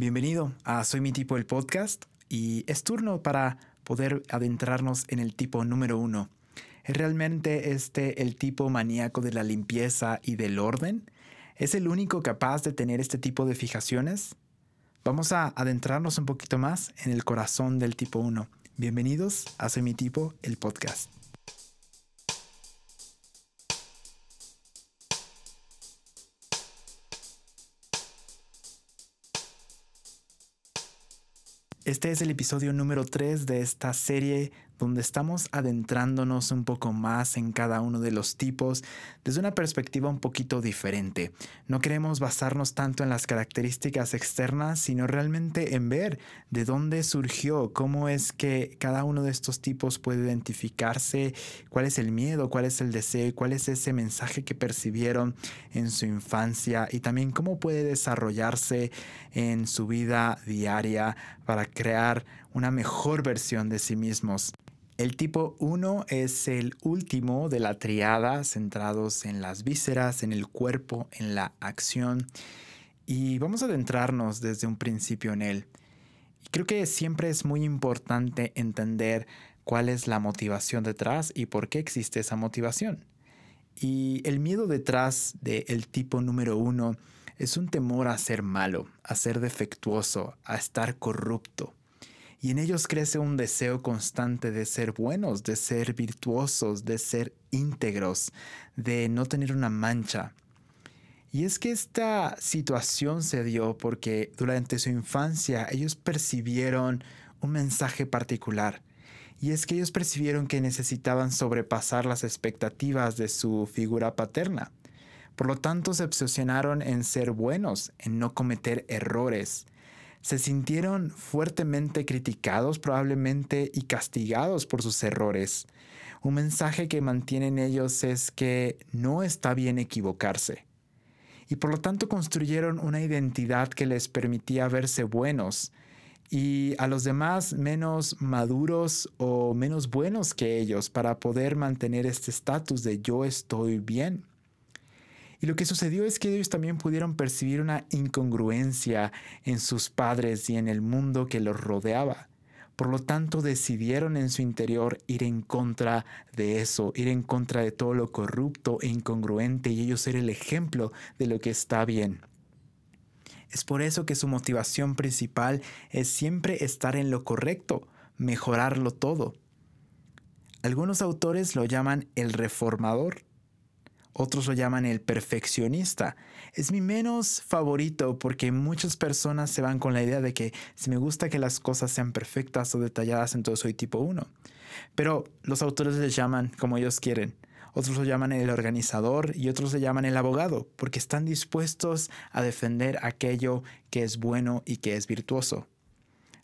Bienvenido a Soy mi tipo el podcast y es turno para poder adentrarnos en el tipo número uno. ¿Es realmente este el tipo maníaco de la limpieza y del orden? ¿Es el único capaz de tener este tipo de fijaciones? Vamos a adentrarnos un poquito más en el corazón del tipo 1. Bienvenidos a Soy mi tipo el podcast. Este es el episodio número 3 de esta serie donde estamos adentrándonos un poco más en cada uno de los tipos desde una perspectiva un poquito diferente. No queremos basarnos tanto en las características externas, sino realmente en ver de dónde surgió, cómo es que cada uno de estos tipos puede identificarse, cuál es el miedo, cuál es el deseo, cuál es ese mensaje que percibieron en su infancia y también cómo puede desarrollarse en su vida diaria para crear una mejor versión de sí mismos. El tipo 1 es el último de la triada, centrados en las vísceras, en el cuerpo, en la acción. Y vamos a adentrarnos desde un principio en él. creo que siempre es muy importante entender cuál es la motivación detrás y por qué existe esa motivación. Y el miedo detrás del tipo número uno es un temor a ser malo, a ser defectuoso, a estar corrupto y en ellos crece un deseo constante de ser buenos, de ser virtuosos, de ser íntegros, de no tener una mancha. Y es que esta situación se dio porque durante su infancia ellos percibieron un mensaje particular. Y es que ellos percibieron que necesitaban sobrepasar las expectativas de su figura paterna. Por lo tanto, se obsesionaron en ser buenos, en no cometer errores, se sintieron fuertemente criticados probablemente y castigados por sus errores. Un mensaje que mantienen ellos es que no está bien equivocarse. Y por lo tanto construyeron una identidad que les permitía verse buenos y a los demás menos maduros o menos buenos que ellos para poder mantener este estatus de yo estoy bien. Y lo que sucedió es que ellos también pudieron percibir una incongruencia en sus padres y en el mundo que los rodeaba. Por lo tanto, decidieron en su interior ir en contra de eso, ir en contra de todo lo corrupto e incongruente y ellos ser el ejemplo de lo que está bien. Es por eso que su motivación principal es siempre estar en lo correcto, mejorarlo todo. Algunos autores lo llaman el reformador otros lo llaman el perfeccionista. Es mi menos favorito porque muchas personas se van con la idea de que si me gusta que las cosas sean perfectas o detalladas, entonces soy tipo 1. Pero los autores le llaman como ellos quieren. Otros lo llaman el organizador y otros le llaman el abogado, porque están dispuestos a defender aquello que es bueno y que es virtuoso.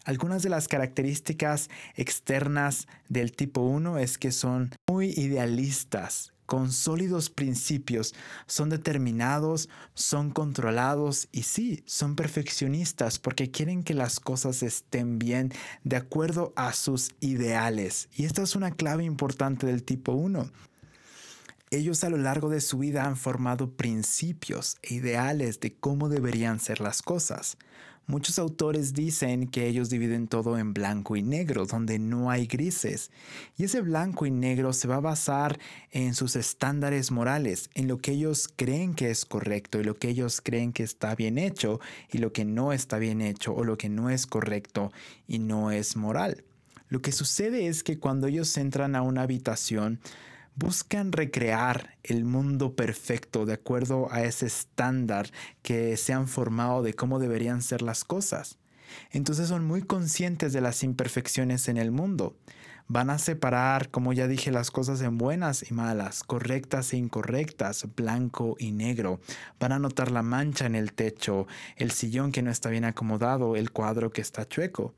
Algunas de las características externas del tipo 1 es que son muy idealistas, con sólidos principios, son determinados, son controlados y sí, son perfeccionistas porque quieren que las cosas estén bien de acuerdo a sus ideales. Y esta es una clave importante del tipo 1. Ellos a lo largo de su vida han formado principios e ideales de cómo deberían ser las cosas. Muchos autores dicen que ellos dividen todo en blanco y negro, donde no hay grises. Y ese blanco y negro se va a basar en sus estándares morales, en lo que ellos creen que es correcto y lo que ellos creen que está bien hecho y lo que no está bien hecho o lo que no es correcto y no es moral. Lo que sucede es que cuando ellos entran a una habitación, buscan recrear el mundo perfecto de acuerdo a ese estándar que se han formado de cómo deberían ser las cosas. Entonces son muy conscientes de las imperfecciones en el mundo. Van a separar, como ya dije, las cosas en buenas y malas, correctas e incorrectas, blanco y negro. Van a notar la mancha en el techo, el sillón que no está bien acomodado, el cuadro que está chueco.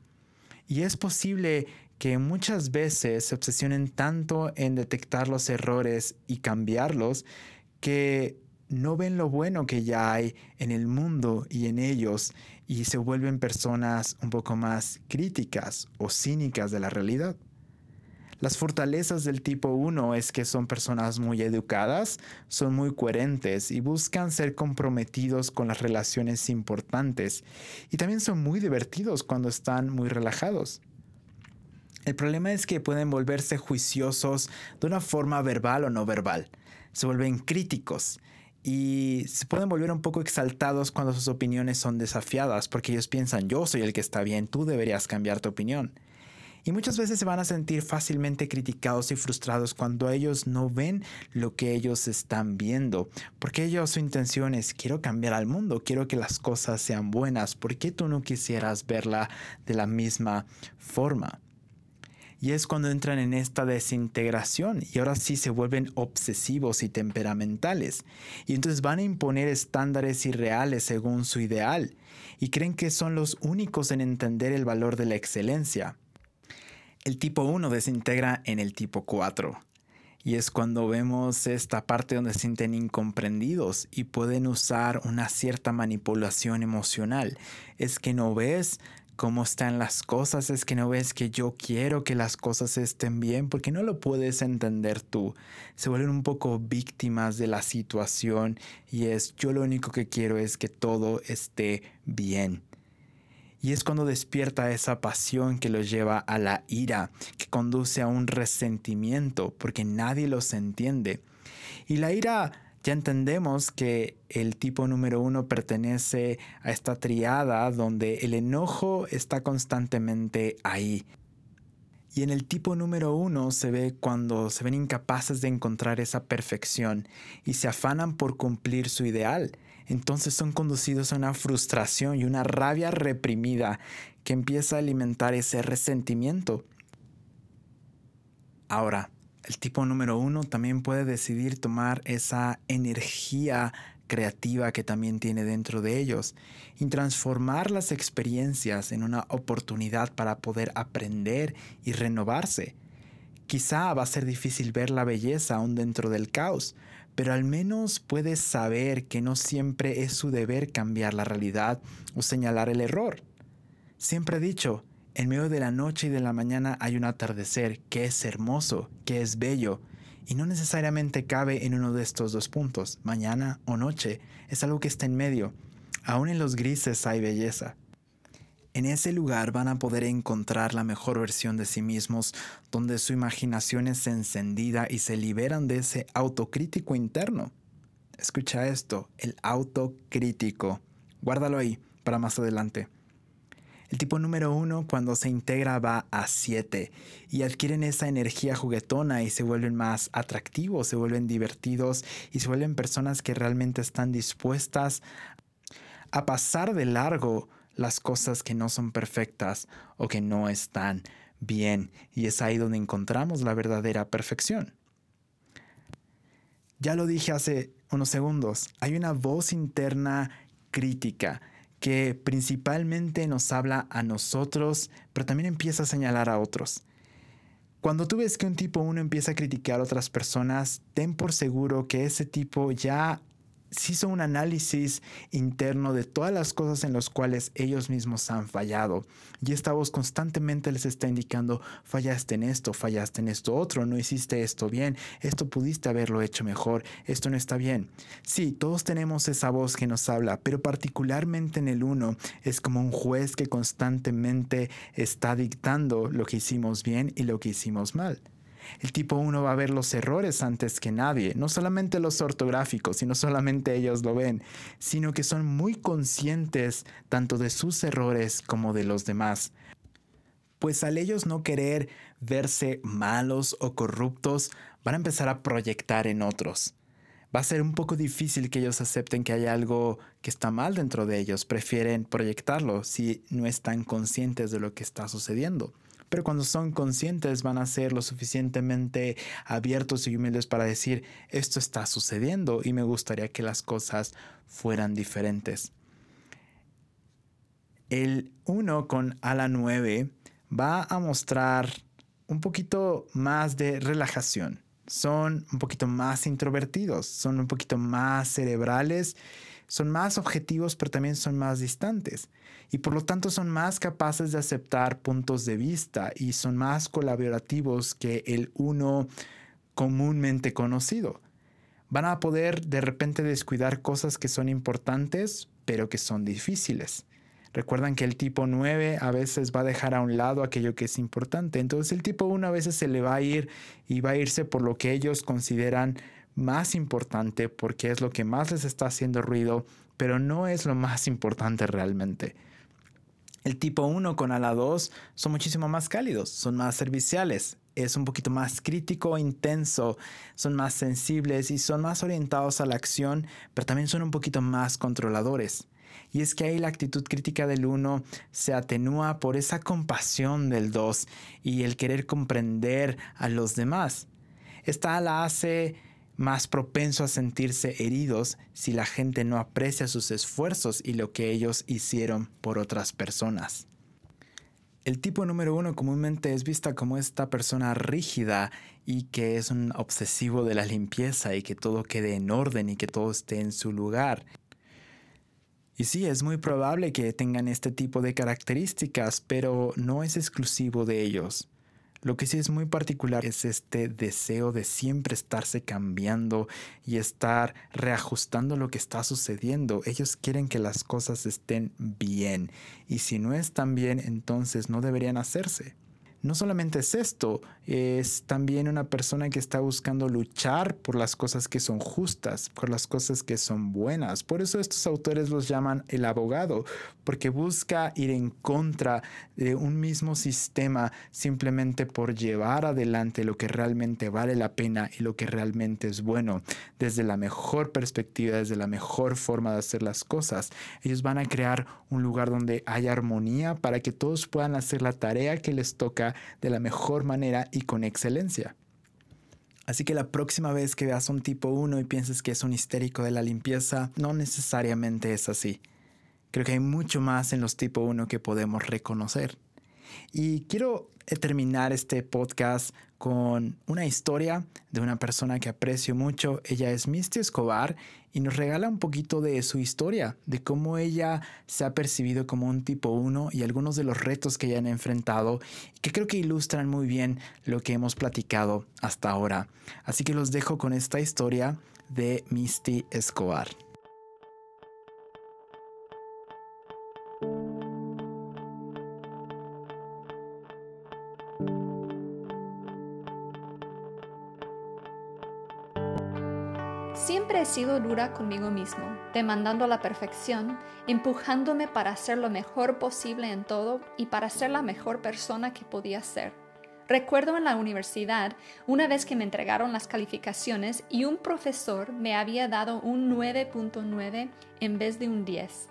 Y es posible que muchas veces se obsesionen tanto en detectar los errores y cambiarlos que no ven lo bueno que ya hay en el mundo y en ellos y se vuelven personas un poco más críticas o cínicas de la realidad. Las fortalezas del tipo 1 es que son personas muy educadas, son muy coherentes y buscan ser comprometidos con las relaciones importantes. Y también son muy divertidos cuando están muy relajados. El problema es que pueden volverse juiciosos de una forma verbal o no verbal. Se vuelven críticos y se pueden volver un poco exaltados cuando sus opiniones son desafiadas porque ellos piensan yo soy el que está bien, tú deberías cambiar tu opinión. Y muchas veces se van a sentir fácilmente criticados y frustrados cuando ellos no ven lo que ellos están viendo. Porque ellos su intención es quiero cambiar al mundo, quiero que las cosas sean buenas. ¿Por qué tú no quisieras verla de la misma forma? Y es cuando entran en esta desintegración y ahora sí se vuelven obsesivos y temperamentales. Y entonces van a imponer estándares irreales según su ideal y creen que son los únicos en entender el valor de la excelencia. El tipo 1 desintegra en el tipo 4. Y es cuando vemos esta parte donde se sienten incomprendidos y pueden usar una cierta manipulación emocional. Es que no ves cómo están las cosas, es que no ves que yo quiero que las cosas estén bien, porque no lo puedes entender tú. Se vuelven un poco víctimas de la situación y es yo lo único que quiero es que todo esté bien. Y es cuando despierta esa pasión que los lleva a la ira, que conduce a un resentimiento, porque nadie los entiende. Y la ira ya entendemos que el tipo número uno pertenece a esta triada donde el enojo está constantemente ahí. Y en el tipo número uno se ve cuando se ven incapaces de encontrar esa perfección y se afanan por cumplir su ideal. Entonces son conducidos a una frustración y una rabia reprimida que empieza a alimentar ese resentimiento. Ahora, el tipo número uno también puede decidir tomar esa energía creativa que también tiene dentro de ellos y transformar las experiencias en una oportunidad para poder aprender y renovarse. Quizá va a ser difícil ver la belleza aún dentro del caos, pero al menos puedes saber que no siempre es su deber cambiar la realidad o señalar el error. Siempre he dicho, en medio de la noche y de la mañana hay un atardecer que es hermoso, que es bello, y no necesariamente cabe en uno de estos dos puntos, mañana o noche, es algo que está en medio. Aún en los grises hay belleza. En ese lugar van a poder encontrar la mejor versión de sí mismos, donde su imaginación es encendida y se liberan de ese autocrítico interno. Escucha esto, el autocrítico. Guárdalo ahí para más adelante. El tipo número uno cuando se integra va a 7 y adquieren esa energía juguetona y se vuelven más atractivos, se vuelven divertidos y se vuelven personas que realmente están dispuestas a pasar de largo las cosas que no son perfectas o que no están bien. Y es ahí donde encontramos la verdadera perfección. Ya lo dije hace unos segundos, hay una voz interna crítica que principalmente nos habla a nosotros, pero también empieza a señalar a otros. Cuando tú ves que un tipo 1 empieza a criticar a otras personas, ten por seguro que ese tipo ya se hizo un análisis interno de todas las cosas en las cuales ellos mismos han fallado. Y esta voz constantemente les está indicando, fallaste en esto, fallaste en esto otro, no hiciste esto bien, esto pudiste haberlo hecho mejor, esto no está bien. Sí, todos tenemos esa voz que nos habla, pero particularmente en el uno es como un juez que constantemente está dictando lo que hicimos bien y lo que hicimos mal. El tipo 1 va a ver los errores antes que nadie, no solamente los ortográficos, sino solamente ellos lo ven, sino que son muy conscientes tanto de sus errores como de los demás. Pues al ellos no querer verse malos o corruptos, van a empezar a proyectar en otros. Va a ser un poco difícil que ellos acepten que hay algo que está mal dentro de ellos, prefieren proyectarlo si no están conscientes de lo que está sucediendo pero cuando son conscientes van a ser lo suficientemente abiertos y humildes para decir, esto está sucediendo y me gustaría que las cosas fueran diferentes. El 1 con ala 9 va a mostrar un poquito más de relajación. Son un poquito más introvertidos, son un poquito más cerebrales, son más objetivos, pero también son más distantes. Y por lo tanto son más capaces de aceptar puntos de vista y son más colaborativos que el uno comúnmente conocido. Van a poder de repente descuidar cosas que son importantes, pero que son difíciles. Recuerdan que el tipo 9 a veces va a dejar a un lado aquello que es importante. Entonces el tipo 1 a veces se le va a ir y va a irse por lo que ellos consideran más importante porque es lo que más les está haciendo ruido, pero no es lo más importante realmente. El tipo 1 con ala 2 son muchísimo más cálidos, son más serviciales, es un poquito más crítico, intenso, son más sensibles y son más orientados a la acción, pero también son un poquito más controladores. Y es que ahí la actitud crítica del 1 se atenúa por esa compasión del 2 y el querer comprender a los demás. Esta ala hace más propenso a sentirse heridos si la gente no aprecia sus esfuerzos y lo que ellos hicieron por otras personas. El tipo número uno comúnmente es vista como esta persona rígida y que es un obsesivo de la limpieza y que todo quede en orden y que todo esté en su lugar. Y sí, es muy probable que tengan este tipo de características, pero no es exclusivo de ellos. Lo que sí es muy particular es este deseo de siempre estarse cambiando y estar reajustando lo que está sucediendo. Ellos quieren que las cosas estén bien y si no están bien, entonces no deberían hacerse no solamente es esto, es también una persona que está buscando luchar por las cosas que son justas, por las cosas que son buenas. Por eso estos autores los llaman el abogado, porque busca ir en contra de un mismo sistema simplemente por llevar adelante lo que realmente vale la pena y lo que realmente es bueno, desde la mejor perspectiva, desde la mejor forma de hacer las cosas. Ellos van a crear un lugar donde haya armonía para que todos puedan hacer la tarea que les toca de la mejor manera y con excelencia. Así que la próxima vez que veas un tipo 1 y pienses que es un histérico de la limpieza, no necesariamente es así. Creo que hay mucho más en los tipo 1 que podemos reconocer. Y quiero terminar este podcast con una historia de una persona que aprecio mucho. Ella es Misty Escobar y nos regala un poquito de su historia, de cómo ella se ha percibido como un tipo 1 y algunos de los retos que ella ha enfrentado que creo que ilustran muy bien lo que hemos platicado hasta ahora. Así que los dejo con esta historia de Misty Escobar. Sido dura conmigo mismo, demandando la perfección, empujándome para hacer lo mejor posible en todo y para ser la mejor persona que podía ser. Recuerdo en la universidad, una vez que me entregaron las calificaciones y un profesor me había dado un 9.9 en vez de un 10.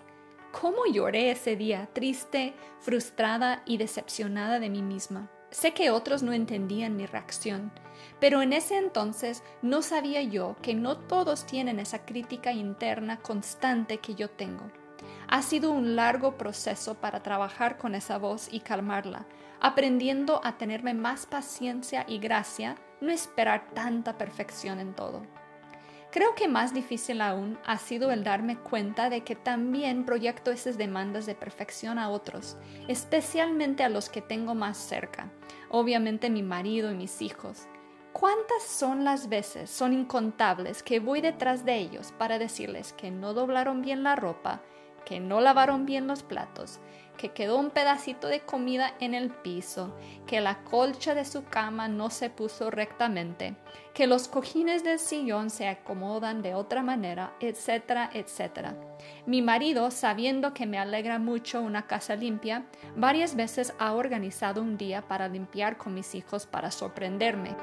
¿Cómo lloré ese día, triste, frustrada y decepcionada de mí misma? Sé que otros no entendían mi reacción, pero en ese entonces no sabía yo que no todos tienen esa crítica interna constante que yo tengo. Ha sido un largo proceso para trabajar con esa voz y calmarla, aprendiendo a tenerme más paciencia y gracia, no esperar tanta perfección en todo. Creo que más difícil aún ha sido el darme cuenta de que también proyecto esas demandas de perfección a otros, especialmente a los que tengo más cerca, obviamente mi marido y mis hijos. ¿Cuántas son las veces, son incontables, que voy detrás de ellos para decirles que no doblaron bien la ropa, que no lavaron bien los platos, que quedó un pedacito de comida en el piso, que la colcha de su cama no se puso rectamente, que los cojines del sillón se acomodan de otra manera, etcétera, etcétera. Mi marido, sabiendo que me alegra mucho una casa limpia, varias veces ha organizado un día para limpiar con mis hijos para sorprenderme.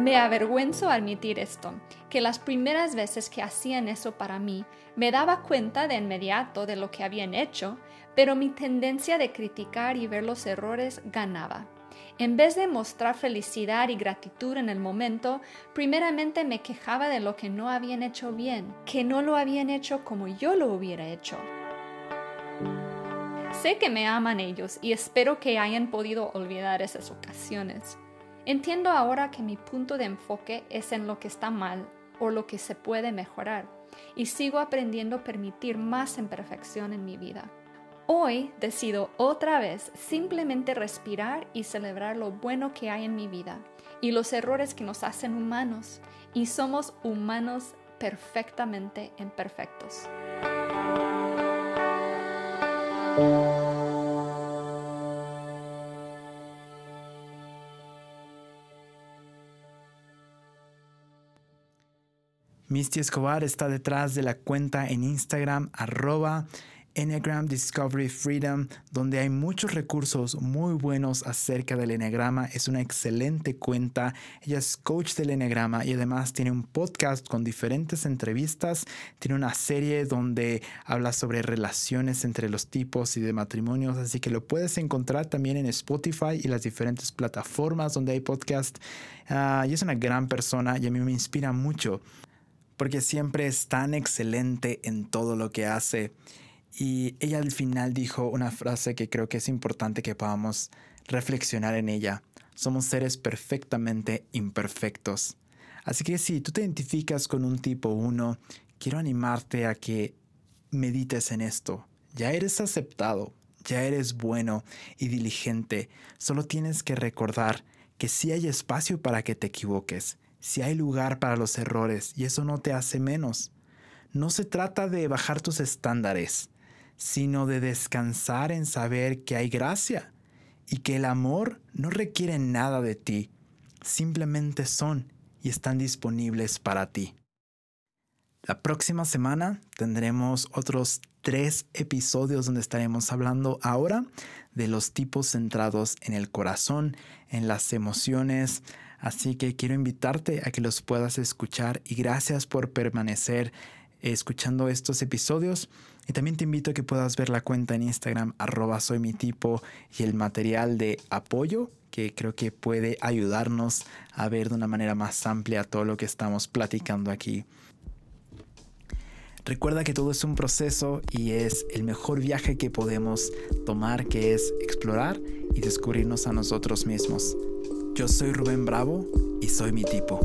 Me avergüenzo admitir esto, que las primeras veces que hacían eso para mí, me daba cuenta de inmediato de lo que habían hecho, pero mi tendencia de criticar y ver los errores ganaba. En vez de mostrar felicidad y gratitud en el momento, primeramente me quejaba de lo que no habían hecho bien, que no lo habían hecho como yo lo hubiera hecho. Sé que me aman ellos y espero que hayan podido olvidar esas ocasiones. Entiendo ahora que mi punto de enfoque es en lo que está mal o lo que se puede mejorar, y sigo aprendiendo a permitir más imperfección en mi vida. Hoy decido otra vez simplemente respirar y celebrar lo bueno que hay en mi vida y los errores que nos hacen humanos, y somos humanos perfectamente imperfectos. Misty Escobar está detrás de la cuenta en Instagram arroba Enneagram Discovery Freedom, donde hay muchos recursos muy buenos acerca del Enneagrama. Es una excelente cuenta. Ella es coach del Enneagrama y además tiene un podcast con diferentes entrevistas. Tiene una serie donde habla sobre relaciones entre los tipos y de matrimonios, así que lo puedes encontrar también en Spotify y las diferentes plataformas donde hay podcast. Ah, y es una gran persona y a mí me inspira mucho porque siempre es tan excelente en todo lo que hace. Y ella al final dijo una frase que creo que es importante que podamos reflexionar en ella. Somos seres perfectamente imperfectos. Así que si tú te identificas con un tipo 1, quiero animarte a que medites en esto. Ya eres aceptado, ya eres bueno y diligente. Solo tienes que recordar que sí hay espacio para que te equivoques, si hay lugar para los errores y eso no te hace menos. No se trata de bajar tus estándares, sino de descansar en saber que hay gracia y que el amor no requiere nada de ti, simplemente son y están disponibles para ti. La próxima semana tendremos otros tres episodios donde estaremos hablando ahora de los tipos centrados en el corazón, en las emociones, Así que quiero invitarte a que los puedas escuchar y gracias por permanecer escuchando estos episodios. Y también te invito a que puedas ver la cuenta en Instagram arroba soy mi tipo y el material de apoyo que creo que puede ayudarnos a ver de una manera más amplia todo lo que estamos platicando aquí. Recuerda que todo es un proceso y es el mejor viaje que podemos tomar, que es explorar y descubrirnos a nosotros mismos. Yo soy Rubén Bravo y soy mi tipo.